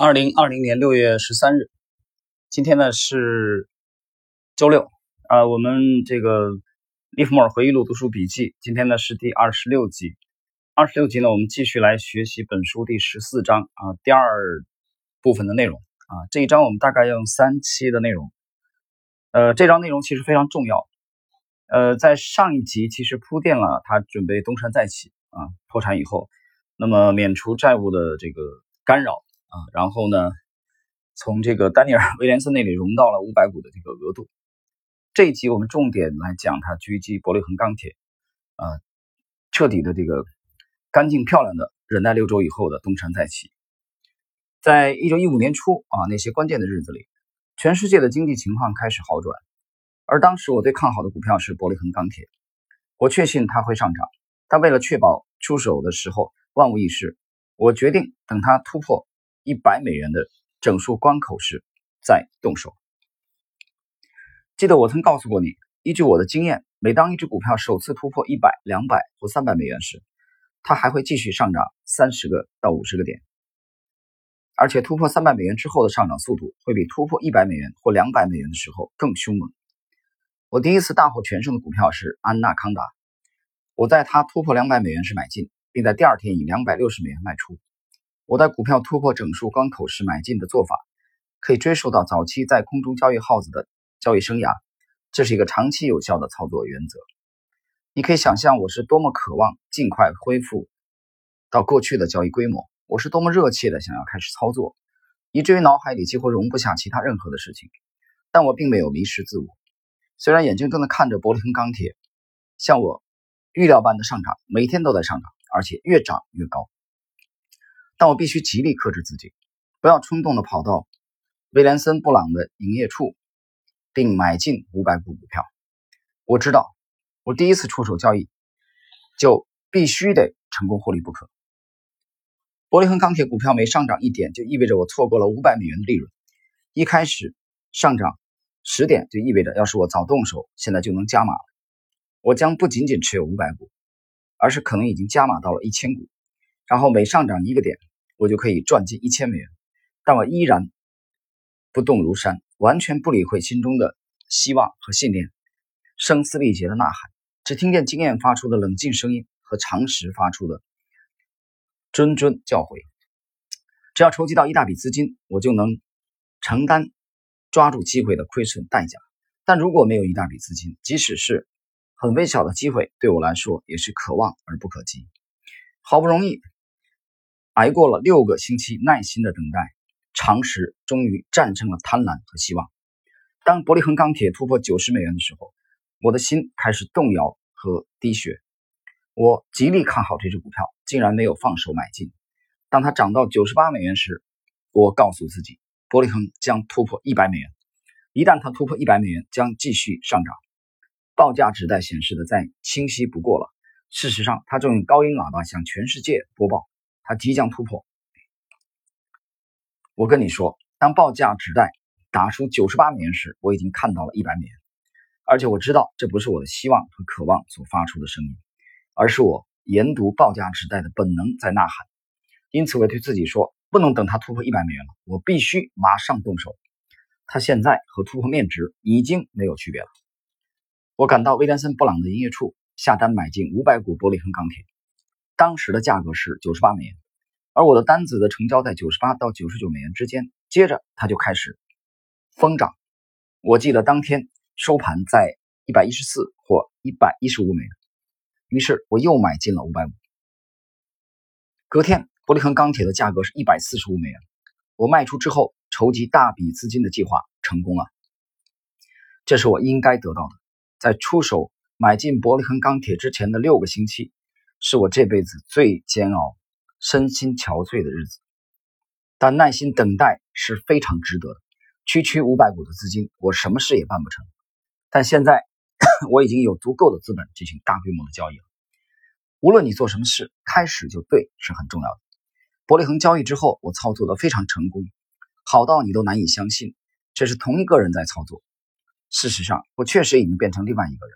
二零二零年六月十三日，今天呢是周六，呃，我们这个利弗莫尔回忆录读书笔记，今天呢是第二十六集。二十六集呢，我们继续来学习本书第十四章啊第二部分的内容啊。这一章我们大概用三期的内容，呃，这章内容其实非常重要。呃，在上一集其实铺垫了他准备东山再起啊，破产以后，那么免除债务的这个干扰。啊，然后呢，从这个丹尼尔·威廉森那里融到了五百股的这个额度。这一集我们重点来讲他狙击伯利恒钢铁，啊，彻底的这个干净漂亮的忍耐六周以后的东山再起。在一九一五年初啊，那些关键的日子里，全世界的经济情况开始好转，而当时我最看好的股票是伯利恒钢铁，我确信它会上涨，但为了确保出手的时候万无一失，我决定等它突破。一百美元的整数关口时再动手。记得我曾告诉过你，依据我的经验，每当一只股票首次突破一百、两百或三百美元时，它还会继续上涨三十个到五十个点，而且突破三百美元之后的上涨速度会比突破一百美元或两百美元的时候更凶猛。我第一次大获全胜的股票是安纳康达，我在它突破两百美元时买进，并在第二天以两百六十美元卖出。我在股票突破整数关口时买进的做法，可以追溯到早期在空中交易耗子的交易生涯。这是一个长期有效的操作原则。你可以想象我是多么渴望尽快恢复到过去的交易规模，我是多么热切的想要开始操作，以至于脑海里几乎容不下其他任何的事情。但我并没有迷失自我。虽然眼睁睁地看着伯利恒钢铁像我预料般的上涨，每天都在上涨，而且越涨越高。但我必须极力克制自己，不要冲动的跑到威廉森·布朗的营业处，并买进五百股股票。我知道，我第一次出手交易就必须得成功获利不可。伯利恒钢铁股票每上涨一点，就意味着我错过了五百美元的利润。一开始上涨十点，就意味着要是我早动手，现在就能加码了。我将不仅仅持有五百股，而是可能已经加码到了一千股。然后每上涨一个点。我就可以赚进一千美元，但我依然不动如山，完全不理会心中的希望和信念，声嘶力竭的呐喊，只听见经验发出的冷静声音和常识发出的谆谆教诲。只要筹集到一大笔资金，我就能承担抓住机会的亏损代价。但如果没有一大笔资金，即使是很微小的机会，对我来说也是可望而不可及。好不容易。挨过了六个星期耐心的等待，常识终于战胜了贪婪和希望。当伯利恒钢铁突破九十美元的时候，我的心开始动摇和滴血。我极力看好这只股票，竟然没有放手买进。当它涨到九十八美元时，我告诉自己，伯利恒将突破一百美元。一旦它突破一百美元，将继续上涨。报价纸带显示的再清晰不过了。事实上，它正用高音喇叭向全世界播报。它即将突破。我跟你说，当报价纸带打出九十八美元时，我已经看到了一百美元，而且我知道这不是我的希望和渴望所发出的声音，而是我研读报价纸带的本能在呐喊。因此，我对自己说，不能等它突破一百美元了，我必须马上动手。它现在和突破面值已经没有区别了。我赶到威廉森·布朗的营业处，下单买进五百股伯利恒钢铁。当时的价格是九十八美元，而我的单子的成交在九十八到九十九美元之间。接着它就开始疯涨。我记得当天收盘在一百一十四或一百一十五美元，于是我又买进了五百五。隔天，伯利恒钢铁的价格是一百四十五美元。我卖出之后，筹集大笔资金的计划成功了。这是我应该得到的。在出手买进伯利恒钢铁之前的六个星期。是我这辈子最煎熬、身心憔悴的日子，但耐心等待是非常值得的。区区五百股的资金，我什么事也办不成。但现在 我已经有足够的资本进行大规模的交易了。无论你做什么事，开始就对是很重要的。伯利恒交易之后，我操作的非常成功，好到你都难以相信，这是同一个人在操作。事实上，我确实已经变成另外一个人。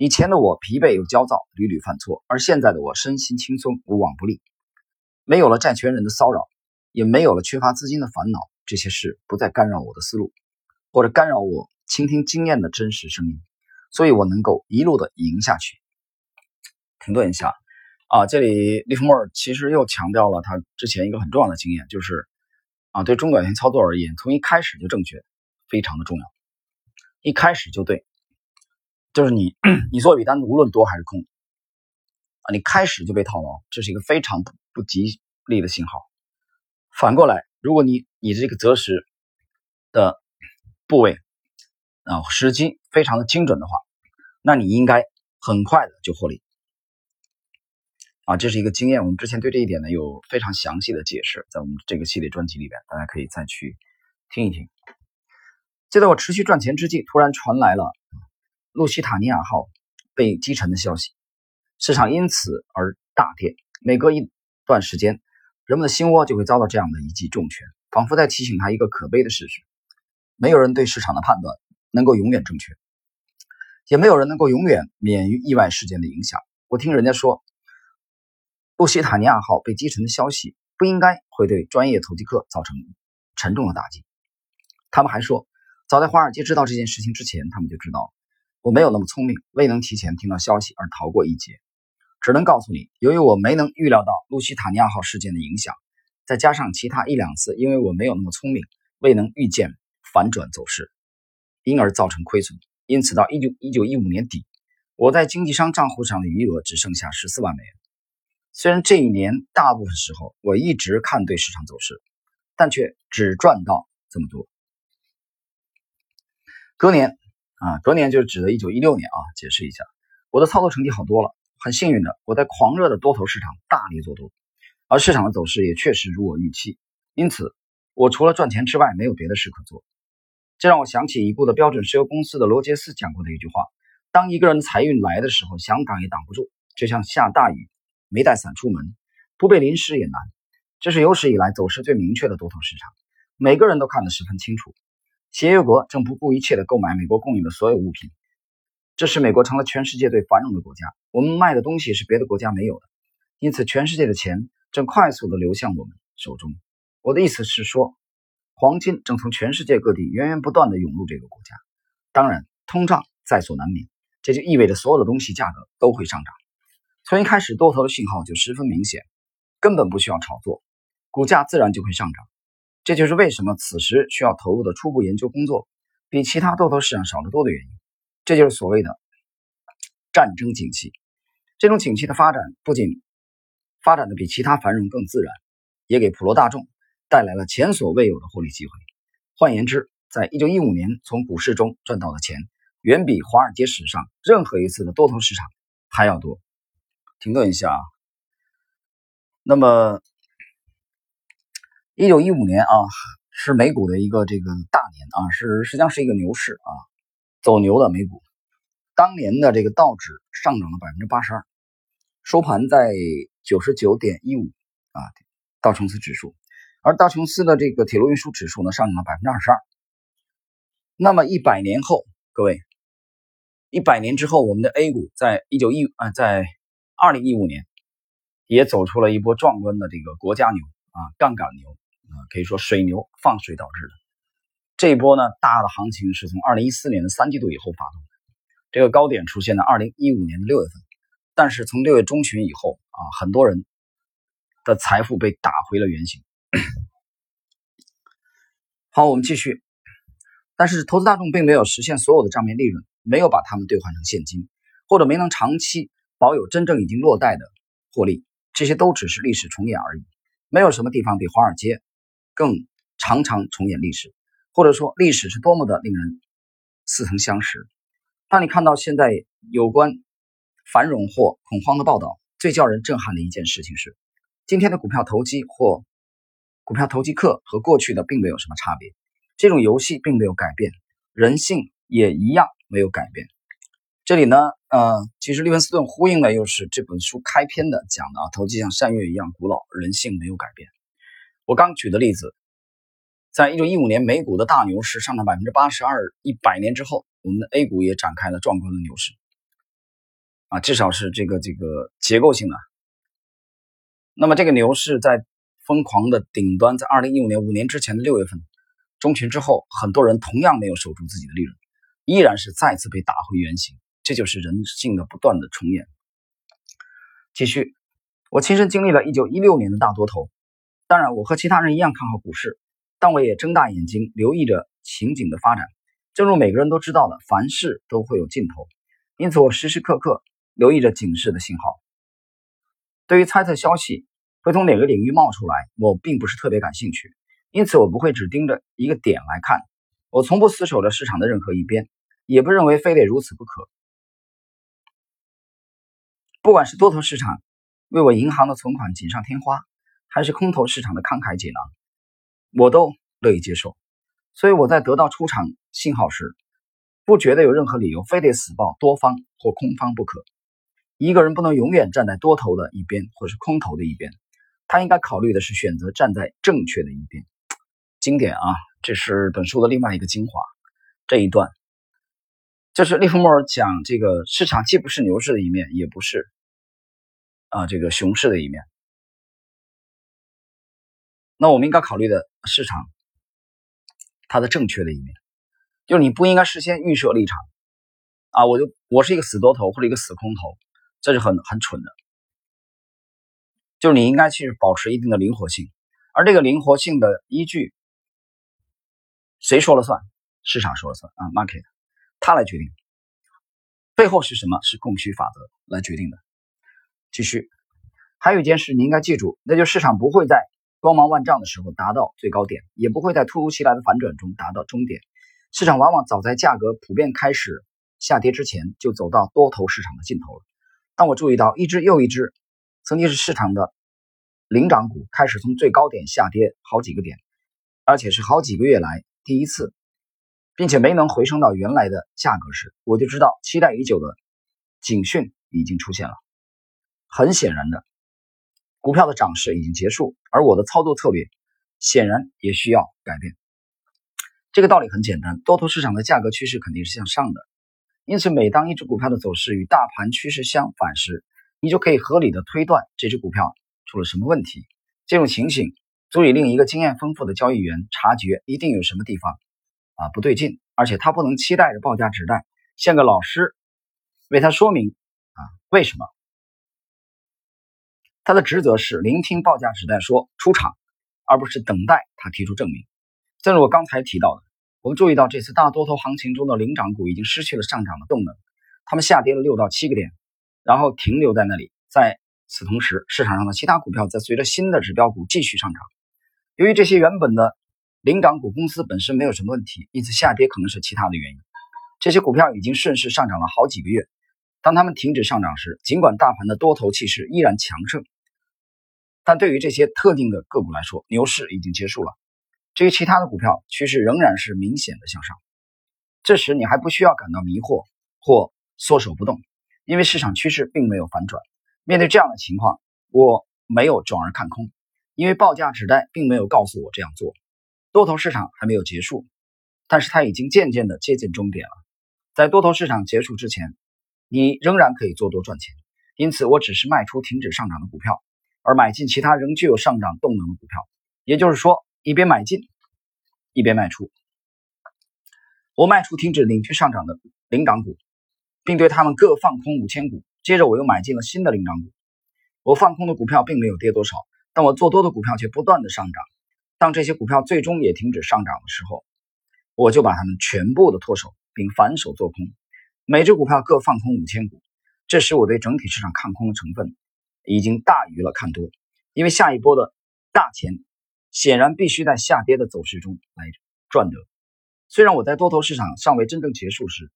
以前的我疲惫又焦躁，屡屡犯错，而现在的我身心轻松，无往不利。没有了债权人的骚扰，也没有了缺乏资金的烦恼。这些事不再干扰我的思路，或者干扰我倾听经验的真实声音，所以我能够一路的赢下去。停顿一下啊，这里利弗莫尔其实又强调了他之前一个很重要的经验，就是啊，对中短线操作而言，从一开始就正确，非常的重要。一开始就对，就是你你做笔单无论多还是空啊，你开始就被套牢，这是一个非常不不吉利的信号。反过来，如果你你这个择时的部位啊时机非常的精准的话，那你应该很快的就获利啊，这是一个经验。我们之前对这一点呢有非常详细的解释，在我们这个系列专辑里边，大家可以再去听一听。就在我持续赚钱之际，突然传来了路西塔尼亚号被击沉的消息，市场因此而大跌。每隔一段时间，人们的心窝就会遭到这样的一记重拳，仿佛在提醒他一个可悲的事实：没有人对市场的判断能够永远正确，也没有人能够永远免于意外事件的影响。我听人家说，路西塔尼亚号被击沉的消息不应该会对专业投机客造成沉重的打击。他们还说。早在华尔街知道这件事情之前，他们就知道我没有那么聪明，未能提前听到消息而逃过一劫。只能告诉你，由于我没能预料到路西塔尼亚号事件的影响，再加上其他一两次因为我没有那么聪明，未能预见反转走势，因而造成亏损。因此，到一九一九一五年底，我在经纪商账户上的余额只剩下十四万美元。虽然这一年大部分时候我一直看对市场走势，但却只赚到这么多。隔年啊，隔年就是指的一九一六年啊。解释一下，我的操作成绩好多了。很幸运的，我在狂热的多头市场大力做多，而市场的走势也确实如我预期。因此，我除了赚钱之外，没有别的事可做。这让我想起已故的标准石油公司的罗杰斯讲过的一句话：当一个人的财运来的时候，想挡也挡不住，就像下大雨，没带伞出门，不被淋湿也难。这是有史以来走势最明确的多头市场，每个人都看得十分清楚。协约国正不顾一切地购买美国供应的所有物品，这使美国成了全世界最繁荣的国家。我们卖的东西是别的国家没有的，因此全世界的钱正快速地流向我们手中。我的意思是说，黄金正从全世界各地源源不断地涌入这个国家。当然，通胀在所难免，这就意味着所有的东西价格都会上涨。从一开始，多头的信号就十分明显，根本不需要炒作，股价自然就会上涨。这就是为什么此时需要投入的初步研究工作比其他多头市场少得多的原因。这就是所谓的战争景气。这种景气的发展不仅发展的比其他繁荣更自然，也给普罗大众带来了前所未有的获利机会。换言之，在一九一五年从股市中赚到的钱，远比华尔街史上任何一次的多头市场还要多。停顿一下啊，那么。一九一五年啊，是美股的一个这个大年啊，是实际上是一个牛市啊，走牛的美股。当年的这个道指上涨了百分之八十二，收盘在九十九点一五啊，道琼斯指数。而道琼斯的这个铁路运输指数呢，上涨了百分之二十二。那么一百年后，各位，一百年之后，我们的 A 股在一九一啊，在二零一五年也走出了一波壮观的这个国家牛啊，杠杆牛。可以说水牛放水导致的这一波呢，大的行情是从二零一四年的三季度以后发动的，这个高点出现在二零一五年的六月份，但是从六月中旬以后啊，很多人的财富被打回了原形。好，我们继续，但是投资大众并没有实现所有的账面利润，没有把它们兑换成现金，或者没能长期保有真正已经落袋的获利，这些都只是历史重演而已，没有什么地方比华尔街。更常常重演历史，或者说历史是多么的令人似曾相识。当你看到现在有关繁荣或恐慌的报道，最叫人震撼的一件事情是，今天的股票投机或股票投机客和过去的并没有什么差别。这种游戏并没有改变，人性也一样没有改变。这里呢，呃，其实利文斯顿呼应的又是这本书开篇的讲的啊，投机像山岳一样古老，人性没有改变。我刚举的例子，在一九一五年美股的大牛市上涨百分之八十二，一百年之后，我们的 A 股也展开了壮观的牛市，啊，至少是这个这个结构性的。那么这个牛市在疯狂的顶端在二零一五年五年之前的六月份中旬之后，很多人同样没有守住自己的利润，依然是再次被打回原形。这就是人性的不断的重演。继续，我亲身经历了一九一六年的大多头，当然我和其他人一样看好股市，但我也睁大眼睛留意着情景的发展。正如每个人都知道的，凡事都会有尽头，因此我时时刻刻留意着警示的信号。对于猜测消息会从哪个领域冒出来，我并不是特别感兴趣，因此我不会只盯着一个点来看。我从不死守着市场的任何一边，也不认为非得如此不可。不管是多头市场为我银行的存款锦上添花，还是空头市场的慷慨解囊，我都乐意接受。所以我在得到出场信号时，不觉得有任何理由非得死抱多方或空方不可。一个人不能永远站在多头的一边，或是空头的一边，他应该考虑的是选择站在正确的一边。经典啊，这是本书的另外一个精华。这一段就是利弗莫尔讲这个市场既不是牛市的一面，也不是啊这个熊市的一面。那我们应该考虑的市场。它的正确的一面，就是你不应该事先预设立场啊！我就我是一个死多头或者一个死空头，这是很很蠢的。就是你应该去保持一定的灵活性，而这个灵活性的依据，谁说了算？市场说了算啊！Market，它来决定。背后是什么？是供需法则来决定的。继续，还有一件事你应该记住，那就是市场不会在。光芒万丈的时候达到最高点，也不会在突如其来的反转中达到终点。市场往往早在价格普遍开始下跌之前，就走到多头市场的尽头了。当我注意到一只又一只曾经是市场的领涨股开始从最高点下跌好几个点，而且是好几个月来第一次，并且没能回升到原来的价格时，我就知道期待已久的警讯已经出现了。很显然的。股票的涨势已经结束，而我的操作策略显然也需要改变。这个道理很简单，多头市场的价格趋势肯定是向上的，因此每当一只股票的走势与大盘趋势相反时，你就可以合理的推断这只股票出了什么问题。这种情形足以令一个经验丰富的交易员察觉一定有什么地方啊不对劲，而且他不能期待着报价指代像个老师为他说明啊为什么。他的职责是聆听报价指代说出场，而不是等待他提出证明。正如我刚才提到的，我们注意到这次大多头行情中的领涨股已经失去了上涨的动能，他们下跌了六到七个点，然后停留在那里。在此同时，市场上的其他股票在随着新的指标股继续上涨。由于这些原本的领涨股公司本身没有什么问题，因此下跌可能是其他的原因。这些股票已经顺势上涨了好几个月，当它们停止上涨时，尽管大盘的多头气势依然强盛。但对于这些特定的个股来说，牛市已经结束了。至于其他的股票，趋势仍然是明显的向上。这时你还不需要感到迷惑或缩手不动，因为市场趋势并没有反转。面对这样的情况，我没有转而看空，因为报价指代并没有告诉我这样做。多头市场还没有结束，但是它已经渐渐的接近终点了。在多头市场结束之前，你仍然可以做多赚钱。因此，我只是卖出停止上涨的股票。而买进其他仍具有上涨动能的股票，也就是说，一边买进，一边卖出。我卖出停止领军上涨的领涨股，并对他们各放空五千股。接着，我又买进了新的领涨股。我放空的股票并没有跌多少，但我做多的股票却不断的上涨。当这些股票最终也停止上涨的时候，我就把它们全部的脱手，并反手做空。每只股票各放空五千股。这使，我对整体市场看空的成分。已经大于了看多，因为下一波的大钱显然必须在下跌的走势中来赚得。虽然我在多头市场尚未真正结束时，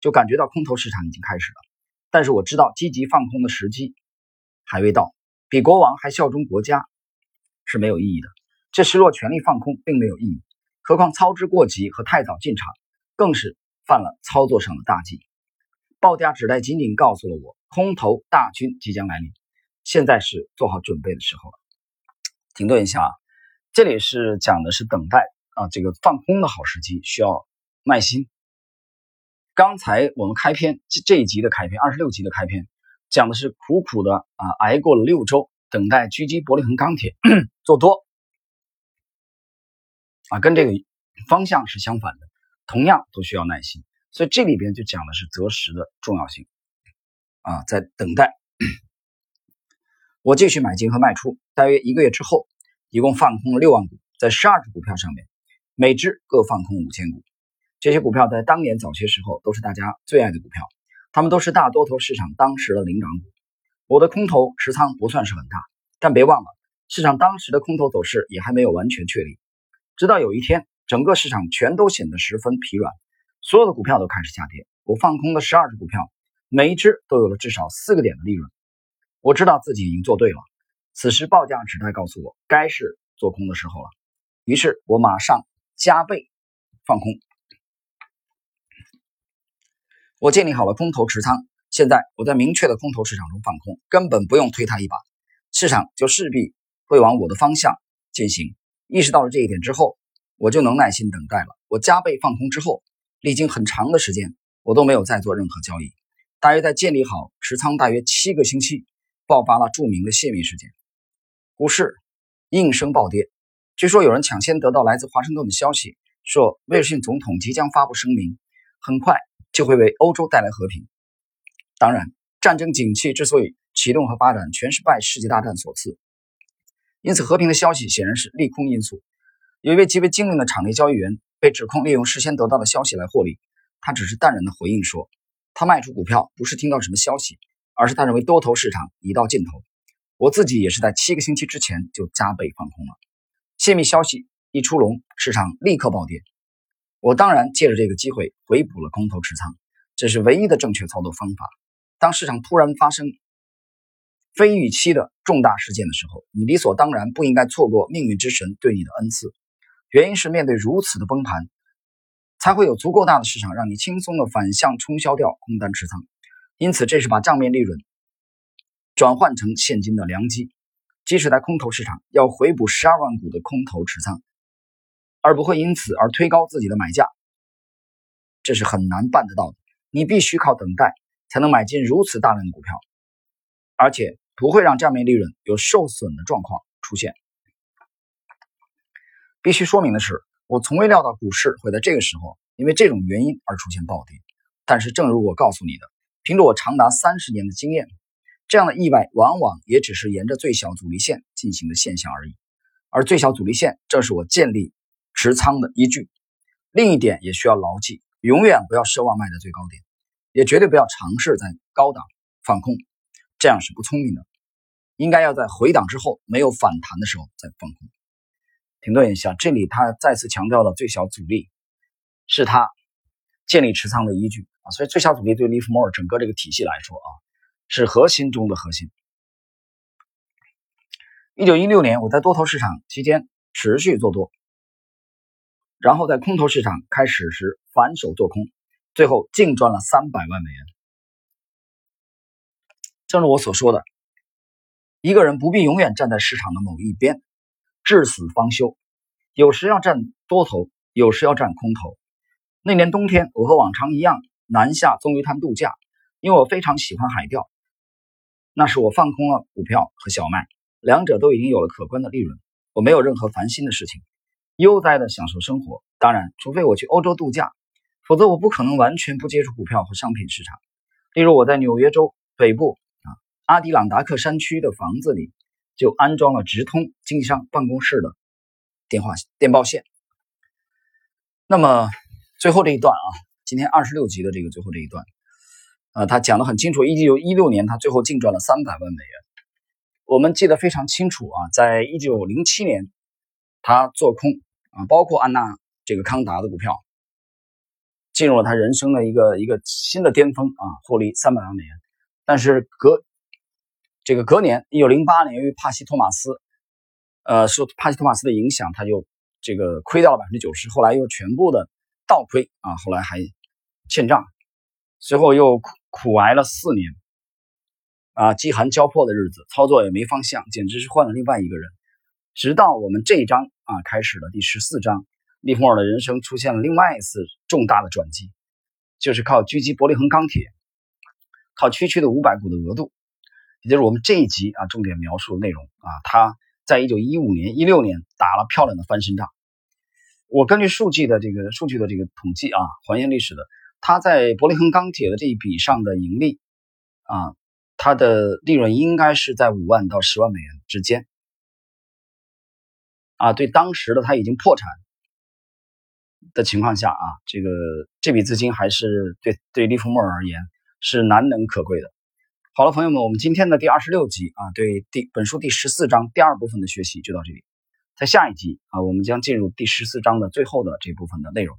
就感觉到空头市场已经开始了，但是我知道积极放空的时机还未到。比国王还效忠国家是没有意义的。这时若全力放空并没有意义，何况操之过急和太早进场更是犯了操作上的大忌。报价只待仅仅告诉了我，空头大军即将来临。现在是做好准备的时候了。停顿一下啊，这里是讲的是等待啊，这个放空的好时机需要耐心。刚才我们开篇这这一集的开篇，二十六集的开篇，讲的是苦苦的啊挨过了六周等待狙击伯利恒钢铁做多啊，跟这个方向是相反的，同样都需要耐心。所以这里边就讲的是择时的重要性啊，在等待。我继续买进和卖出，大约一个月之后，一共放空了六万股，在十二只股票上面，每只各放空五千股。这些股票在当年早些时候都是大家最爱的股票，他们都是大多头市场当时的领涨股。我的空头持仓不算是很大，但别忘了，市场当时的空头走势也还没有完全确立。直到有一天，整个市场全都显得十分疲软，所有的股票都开始下跌。我放空的十二只股票，每一只都有了至少四个点的利润。我知道自己已经做对了，此时报价指代告诉我该是做空的时候了。于是我马上加倍放空。我建立好了空头持仓，现在我在明确的空头市场中放空，根本不用推它一把，市场就势必会往我的方向进行。意识到了这一点之后，我就能耐心等待了。我加倍放空之后，历经很长的时间，我都没有再做任何交易。大约在建立好持仓大约七个星期，爆发了著名的泄密事件，股市应声暴跌。据说有人抢先得到来自华盛顿的消息，说威尔逊总统即将发布声明，很快。就会为欧洲带来和平。当然，战争景气之所以启动和发展，全是拜世界大战所赐。因此，和平的消息显然是利空因素。有一位极为精明的场内交易员被指控利用事先得到的消息来获利，他只是淡然的回应说，他卖出股票不是听到什么消息，而是他认为多头市场已到尽头。我自己也是在七个星期之前就加倍放空了。泄密消息一出笼，市场立刻暴跌。我当然借着这个机会回补了空头持仓，这是唯一的正确操作方法。当市场突然发生非预期的重大事件的时候，你理所当然不应该错过命运之神对你的恩赐。原因是面对如此的崩盘，才会有足够大的市场让你轻松的反向冲销掉空单持仓。因此，这是把账面利润转换成现金的良机。即使在空头市场，要回补十二万股的空头持仓。而不会因此而推高自己的买价，这是很难办得到的。你必须靠等待才能买进如此大量的股票，而且不会让账面利润有受损的状况出现。必须说明的是，我从未料到股市会在这个时候因为这种原因而出现暴跌。但是，正如我告诉你的，凭着我长达三十年的经验，这样的意外往往也只是沿着最小阻力线进行的现象而已。而最小阻力线正是我建立。持仓的依据，另一点也需要牢记：永远不要奢望卖在最高点，也绝对不要尝试在高档放空，这样是不聪明的。应该要在回档之后没有反弹的时候再放空。停顿一下，这里他再次强调了最小阻力是他建立持仓的依据啊，所以最小阻力对利弗莫尔整个这个体系来说啊，是核心中的核心。一九一六年，我在多头市场期间持续做多。然后在空头市场开始时反手做空，最后净赚了三百万美元。正如我所说的，一个人不必永远站在市场的某一边，至死方休。有时要站多头，有时要站空头。那年冬天，我和往常一样南下棕榈滩度假，因为我非常喜欢海钓。那时我放空了股票和小麦，两者都已经有了可观的利润，我没有任何烦心的事情。悠哉的享受生活，当然，除非我去欧洲度假，否则我不可能完全不接触股票和商品市场。例如，我在纽约州北部啊阿迪朗达克山区的房子里，就安装了直通经纪商办公室的电话电报线。那么最后这一段啊，今天二十六集的这个最后这一段，啊，他讲的很清楚，一九一六年他最后净赚了三百万美元。我们记得非常清楚啊，在一九零七年。他做空啊，包括安娜这个康达的股票，进入了他人生的一个一个新的巅峰啊，获利三百万美元。但是隔这个隔年，一九零八年，由于帕西托马斯，呃，受帕西托马斯的影响，他就这个亏掉了百分之九十，后来又全部的倒亏啊，后来还欠账，随后又苦苦挨了四年啊，饥寒交迫的日子，操作也没方向，简直是换了另外一个人。直到我们这一章啊开始了第十四章，利弗莫尔的人生出现了另外一次重大的转机，就是靠狙击伯利恒钢铁，靠区区的五百股的额度，也就是我们这一集啊重点描述的内容啊，他在一九一五年、一六年打了漂亮的翻身仗。我根据数据的这个数据的这个统计啊，还原历史的，他在伯利恒钢铁的这一笔上的盈利啊，它的利润应该是在五万到十万美元之间啊。对当时的他已经破产的情况下啊，这个这笔资金还是对对利弗莫尔而言是难能可贵的。好了，朋友们，我们今天的第二十六集啊，对第本书第十四章第二部分的学习就到这里。在下一集啊，我们将进入第十四章的最后的这部分的内容。